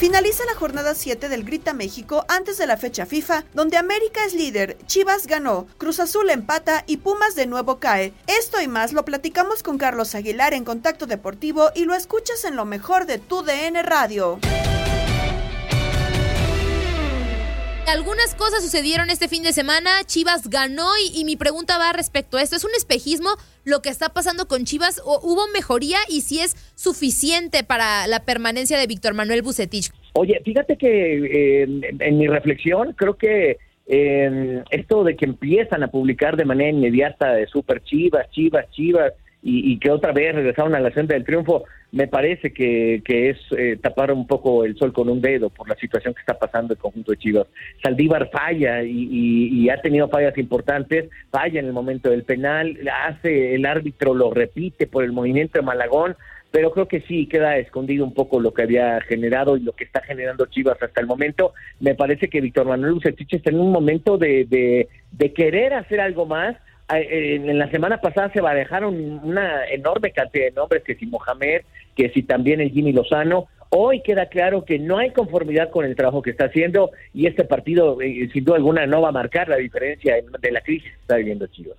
Finaliza la jornada 7 del Grita México antes de la fecha FIFA, donde América es líder, Chivas ganó, Cruz Azul empata y Pumas de nuevo cae. Esto y más lo platicamos con Carlos Aguilar en Contacto Deportivo y lo escuchas en lo mejor de tu DN Radio. Algunas cosas sucedieron este fin de semana, Chivas ganó y, mi pregunta va respecto a esto. ¿Es un espejismo lo que está pasando con Chivas o hubo mejoría y si es suficiente para la permanencia de Víctor Manuel Bucetich? Oye, fíjate que eh, en mi reflexión creo que eh, esto de que empiezan a publicar de manera inmediata de Super Chivas, Chivas, Chivas, y, que otra vez regresaron a la senda del triunfo, me parece que, que es eh, tapar un poco el sol con un dedo por la situación que está pasando el conjunto de Chivas. Saldívar falla y, y, y, ha tenido fallas importantes, falla en el momento del penal, hace el árbitro, lo repite por el movimiento de Malagón, pero creo que sí queda escondido un poco lo que había generado y lo que está generando Chivas hasta el momento. Me parece que Víctor Manuel Bucetich está en un momento de, de, de querer hacer algo más, en la semana pasada se barajaron una enorme cantidad de nombres, que si Mohamed, que si también el Jimmy Lozano. Hoy queda claro que no hay conformidad con el trabajo que está haciendo y este partido, eh, sin duda alguna, no va a marcar la diferencia de la crisis que está viviendo Chivas.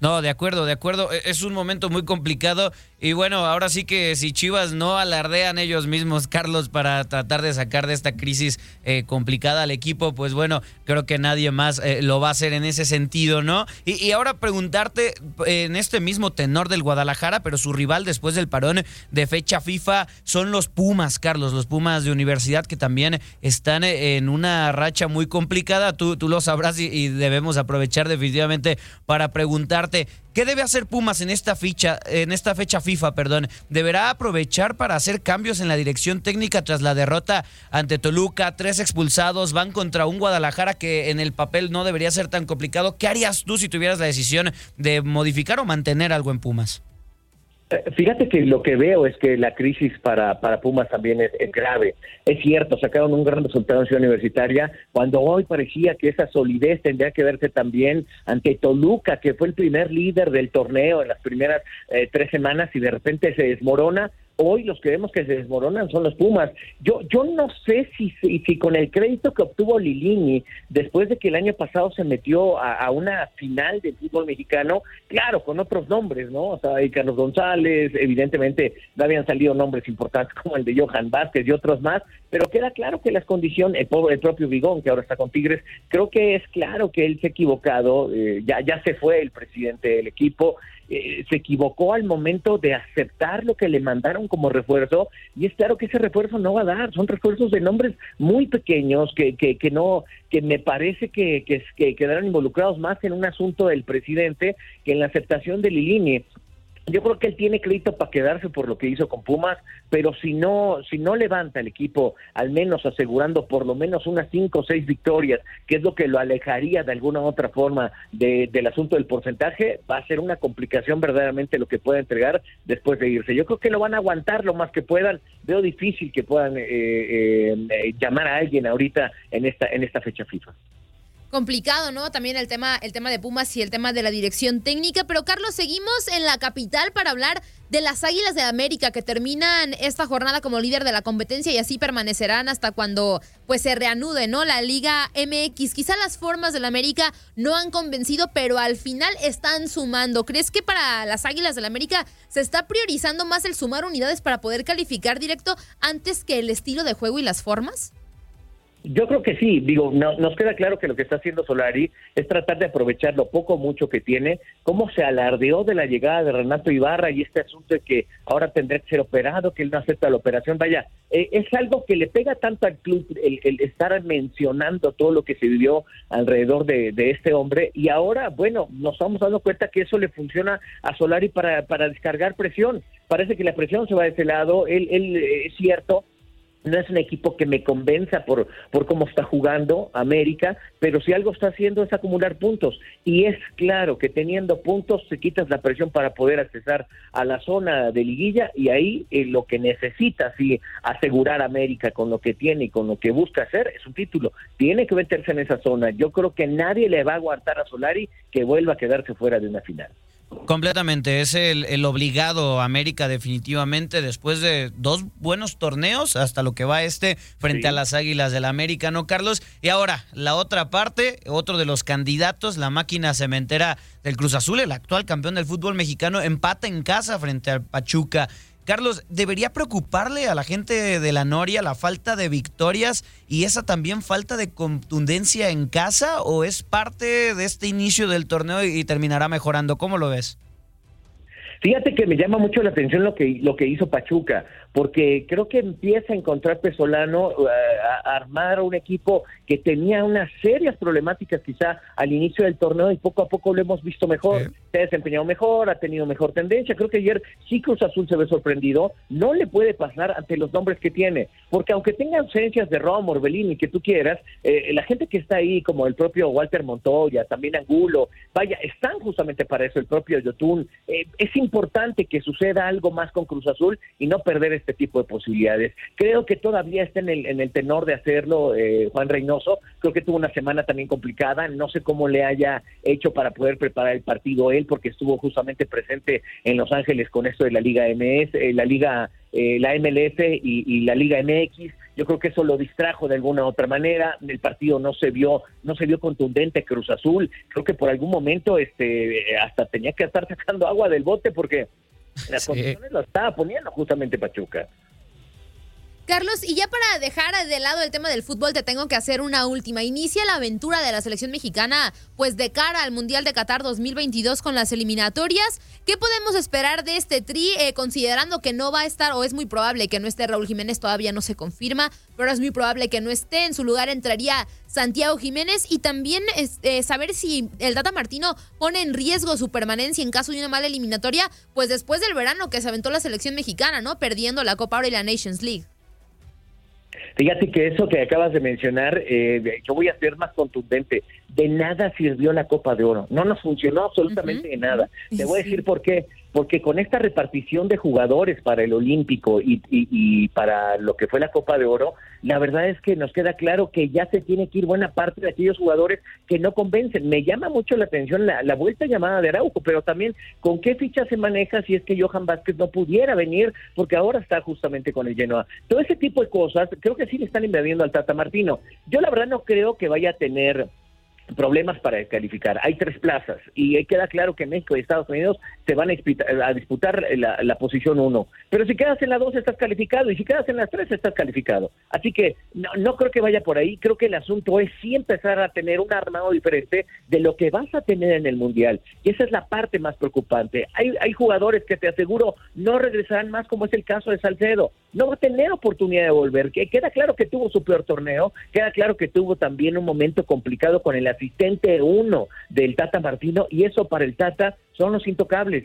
No, de acuerdo, de acuerdo. Es un momento muy complicado y bueno, ahora sí que si Chivas no alardean ellos mismos, Carlos, para tratar de sacar de esta crisis eh, complicada al equipo, pues bueno, creo que nadie más eh, lo va a hacer en ese sentido, ¿no? Y, ahora preguntarte en este mismo tenor del Guadalajara, pero su rival después del parón de fecha FIFA son los Pumas, Carlos, los Pumas de universidad que también están en una racha muy complicada. Tú, tú lo sabrás y debemos aprovechar definitivamente para preguntarte. ¿Qué debe hacer Pumas en esta ficha, en esta fecha FIFA, perdón? ¿Deberá aprovechar para hacer cambios en la dirección técnica tras la derrota ante Toluca? Tres expulsados van contra un Guadalajara que en el papel no debería ser tan complicado. ¿Qué harías tú si tuvieras la decisión de modificar o mantener algo en Pumas? Fíjate que lo que veo es que la crisis para, para Pumas también es, es, grave. Es cierto, sacaron un gran resultado en Ciudad Universitaria, cuando hoy parecía que esa solidez tendría que verse también ante Toluca, que fue el primer líder del torneo en las primeras eh, tres semanas y de repente se desmorona hoy los que vemos que se desmoronan son los Pumas. Yo yo no sé si, si, si con el crédito que obtuvo Lilini después de que el año pasado se metió a, una final del fútbol mexicano, claro, con otros nombres, ¿no? O sea, y Carlos González, evidentemente no habían salido nombres importantes como el de Johan Vázquez y otros más, pero queda claro que las condiciones, el, el propio Vigón, que ahora está con Tigres, creo que es claro que él se ha equivocado, eh, ya, ya se fue el presidente del equipo, eh, se equivocó al momento de aceptar lo que le mandaron como refuerzo y es claro que ese refuerzo no va a dar, son refuerzos de nombres muy pequeños que, que, que no, que me parece que, que, que quedaron involucrados más en un asunto del presidente que en la aceptación de Lilini yo creo que él tiene crédito para quedarse por lo que hizo con Pumas, pero si no, si no levanta el equipo, al menos asegurando por lo menos unas cinco o seis victorias, que es lo que lo alejaría de alguna u otra forma del asunto del porcentaje, va a ser una complicación verdaderamente lo que pueda entregar después de irse. Yo creo que lo van a aguantar lo más que puedan. Veo difícil que puedan eh, eh, llamar a alguien ahorita en esta en esta fecha FIFA complicado, ¿no? También el tema, el tema de Pumas y el tema de la dirección técnica. Pero Carlos, seguimos en la capital para hablar de las Águilas de América que terminan esta jornada como líder de la competencia y así permanecerán hasta cuando pues se reanude, ¿no? La Liga MX. Quizá las formas del América no han convencido, pero al final están sumando. ¿Crees que para las Águilas del América se está priorizando más el sumar unidades para poder calificar directo antes que el estilo de juego y las formas? Yo creo que sí, digo, nos queda claro que lo que está haciendo Solari es tratar de aprovechar lo poco o mucho que tiene, cómo se alardeó de la llegada de Renato Ibarra y este asunto de que ahora tendrá que ser operado, que él no acepta la operación, vaya, eh, es algo que le pega tanto al club el, estar mencionando todo lo que se vivió alrededor de, este hombre y ahora, bueno, nos estamos dando cuenta que eso le funciona a Solari para, para descargar presión, parece que la presión se va de ese lado, él, él eh, es cierto, no es un equipo que me convenza por, por cómo está jugando América, pero si algo está haciendo es acumular puntos. Y es claro que teniendo puntos se quitas la presión para poder accesar a la zona de liguilla y ahí eh, lo que necesita si asegurar América con lo que tiene y con lo que busca hacer es un título. Tiene que meterse en esa zona. Yo creo que nadie le va a aguantar a Solari que vuelva a quedarse fuera de una final. Completamente, es el, obligado América definitivamente después de dos buenos torneos hasta lo que va este frente a las Águilas del América, ¿no, Carlos? Y ahora, la otra parte, otro de los candidatos, la máquina cementera del Cruz Azul, el actual campeón del fútbol mexicano, empata en casa frente al Pachuca. Carlos, ¿debería preocuparle a la gente de la Noria la falta de victorias y esa también falta de contundencia en casa o es parte de este inicio del torneo y terminará mejorando? ¿Cómo lo ves? Fíjate que me llama mucho la atención lo que, lo que hizo Pachuca, porque creo que empieza a encontrar Pesolano eh, a armar un equipo que tenía unas serias problemáticas quizá al inicio del torneo y poco a poco lo hemos visto mejor. Se ha desempeñado mejor, ha tenido mejor tendencia. Creo que ayer sí Cruz Azul se ve sorprendido. No le puede pasar ante los nombres que tiene, porque aunque tenga ausencias de Rom, Orbelín y que tú quieras, eh, la gente que está ahí, como el propio Walter Montoya, también Angulo, vaya, están justamente para eso, el propio Yotun. Eh, es importante importante que suceda algo más con Cruz Azul y no perder este tipo de posibilidades. Creo que todavía está en el, en el tenor de hacerlo eh, Juan Reynoso. Creo que tuvo una semana también complicada. No sé cómo le haya hecho para poder preparar el partido él, porque estuvo justamente presente en Los Ángeles con esto de la Liga MS, eh, la Liga, eh, la MLS y, y la Liga MX yo creo que eso lo distrajo de alguna otra manera. El partido no se vio, no se vio contundente Cruz Azul. Creo que por algún momento, este, hasta tenía que estar sacando agua del bote porque las condiciones lo estaba poniendo justamente Pachuca. Carlos, y ya para dejar de lado el tema del fútbol, te tengo que hacer una última. Inicia la aventura de la selección mexicana, pues de cara al Mundial de Qatar 2022 con las eliminatorias. ¿Qué podemos esperar de este tri, eh, considerando que no va a estar, o es muy probable que no esté Raúl Jiménez, todavía no se confirma, pero es muy probable que no esté. En su lugar entraría Santiago Jiménez y también eh, saber si el Data Martino pone en riesgo su permanencia en caso de una mala eliminatoria, pues después del verano que se aventó la selección mexicana, ¿no? Perdiendo la Copa Oro y la Nations League. Fíjate que eso que acabas de mencionar, eh, yo voy a ser más contundente. De nada sirvió la Copa de Oro. No nos funcionó absolutamente de nada. Te voy a decir por qué porque con esta repartición de jugadores para el Olímpico y, para lo que fue la Copa de Oro, la verdad es que nos queda claro que ya se tiene que ir buena parte de aquellos jugadores que no convencen. Me llama mucho la atención la, la vuelta llamada de Araujo, pero también con qué ficha se maneja si es que Johan Vázquez no pudiera venir, porque ahora está justamente con el Genoa. Todo ese tipo de cosas creo que sí le están invadiendo al Tata Martino. Yo la verdad no creo que vaya a tener problemas para descalificar. Hay tres plazas y queda claro que México y Estados Unidos se van a disputar, la, posición uno. Pero si quedas en la dos estás calificado y si quedas en las tres estás calificado. Así que no, creo que vaya por ahí. Creo que el asunto es sí empezar a tener un armado diferente de lo que vas a tener en el Mundial. Y esa es la parte más preocupante. Hay, hay jugadores que te aseguro no regresarán más como es el caso de Salcedo. No va a tener oportunidad de volver. Que queda claro que tuvo su peor torneo. Queda claro que tuvo también un momento complicado con el asistente uno del Tata Martino y eso para el Tata son los intocables.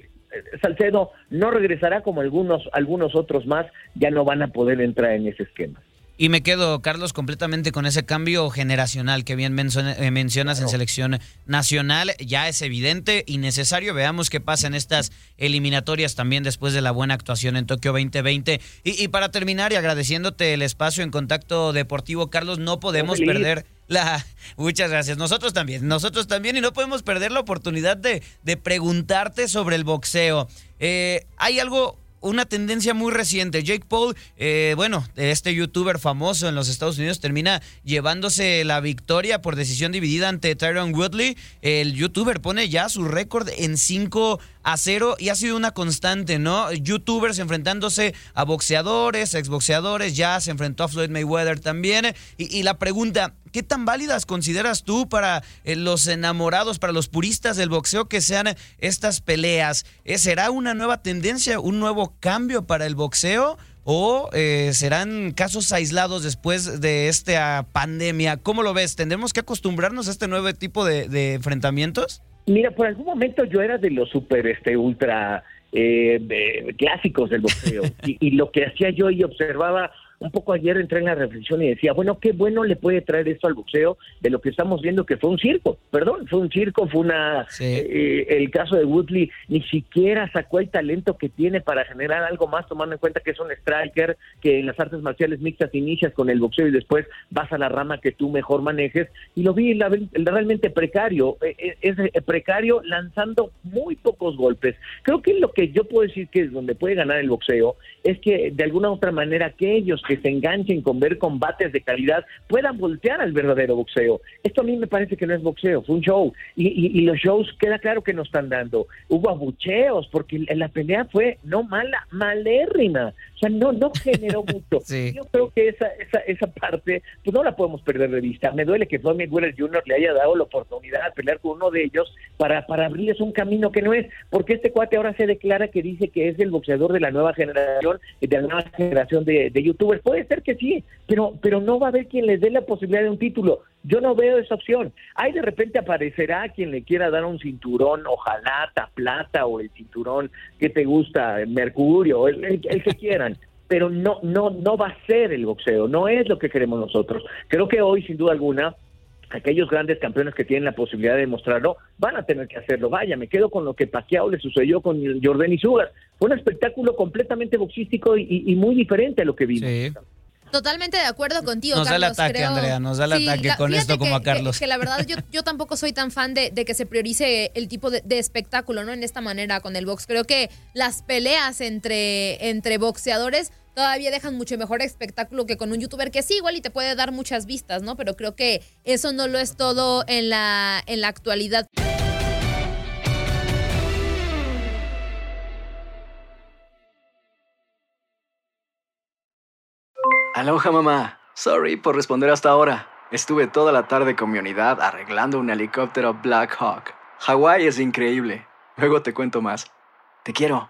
Salcedo no regresará como algunos, algunos otros más, ya no van a poder entrar en ese esquema. Y me quedo, Carlos, completamente con ese cambio generacional que bien eh, mencionas en selección nacional. Ya es evidente y necesario. Veamos qué pasa en estas eliminatorias también después de la buena actuación en Tokio 2020. Y, para terminar y agradeciéndote el espacio en contacto deportivo, Carlos, no podemos perder la... Muchas gracias. Nosotros también, nosotros también y no podemos perder la oportunidad de, de preguntarte sobre el boxeo. Eh, hay algo una tendencia muy reciente. Jake Paul, eh, bueno, este youtuber famoso en los Estados Unidos, termina llevándose la victoria por decisión dividida ante Tyron Woodley. El youtuber pone ya su récord en 5 a 0 y ha sido una constante, ¿no? Youtubers enfrentándose a boxeadores, exboxeadores, ya se enfrentó a Floyd Mayweather también. Y, la pregunta, ¿qué tan válidas consideras tú para eh, los enamorados, para los puristas del boxeo que sean estas peleas? ¿Eh, ¿Será una nueva tendencia, un nuevo cambio para el boxeo? ¿O eh, serán casos aislados después de esta pandemia? ¿Cómo lo ves? ¿Tendremos que acostumbrarnos a este nuevo tipo de enfrentamientos? Mira, por algún momento yo era de los super, este, ultra eh, clásicos del boxeo. y, y, lo que hacía yo y observaba un poco ayer entré en la reflexión y decía, bueno, qué bueno le puede traer esto al boxeo de lo que estamos viendo que fue un circo, perdón, fue un circo, fue una... Eh, el caso de Woodley ni siquiera sacó el talento que tiene para generar algo más, tomando en cuenta que es un striker, que en las artes marciales mixtas inicias con el boxeo y después vas a la rama que tú mejor manejes, y lo vi realmente precario, eh, eh, es precario lanzando muy pocos golpes. Creo que lo que yo puedo decir que es donde puede ganar el boxeo es que de alguna u otra manera aquellos que se enganchen con ver combates de calidad puedan voltear al verdadero boxeo. Esto a mí me parece que no es boxeo, fue un show. Y, los shows queda claro que nos están dando. Hubo abucheos porque la pelea fue no mala, malérrima. O sea, no, no generó mucho. Yo creo que esa, esa, esa parte, pues no la podemos perder de vista. Me duele que Tommy Wheeler Jr. le haya dado la oportunidad de pelear con uno de ellos para, para abrirles un camino que no es, porque este cuate ahora se declara que dice que es el boxeador de la nueva generación, de la nueva generación de, de youtubers. Puede ser que sí, pero, pero no va a haber quien les dé la posibilidad de un título. Yo no veo esa opción. Ahí de repente aparecerá quien le quiera dar un cinturón, ojalá, plata o el cinturón que te gusta, mercurio, el, el que quieran pero no, no, no va a ser el boxeo, no es lo que queremos nosotros. Creo que hoy, sin duda alguna, aquellos grandes campeones que tienen la posibilidad de demostrarlo van a tener que hacerlo. Vaya, me quedo con lo que Pacquiao le sucedió con Jordan y Sugar. Fue un espectáculo completamente boxístico y, muy diferente a lo que vimos. Totalmente de acuerdo contigo, nos Carlos. da el ataque, Andrea, nos da el ataque con esto como a Carlos. Que, la verdad yo, yo tampoco soy tan fan de, que se priorice el tipo de, espectáculo, ¿no? En esta manera con el box. Creo que las peleas entre, entre boxeadores todavía dejan mucho mejor espectáculo que con un youtuber que sí, igual y te puede dar muchas vistas, ¿no? Pero creo que eso no lo es todo en la, en la actualidad. Aloha mamá. Sorry por responder hasta ahora. Estuve toda la tarde con mi unidad arreglando un helicóptero Black Hawk. Hawái es increíble. Luego te cuento más. Te quiero.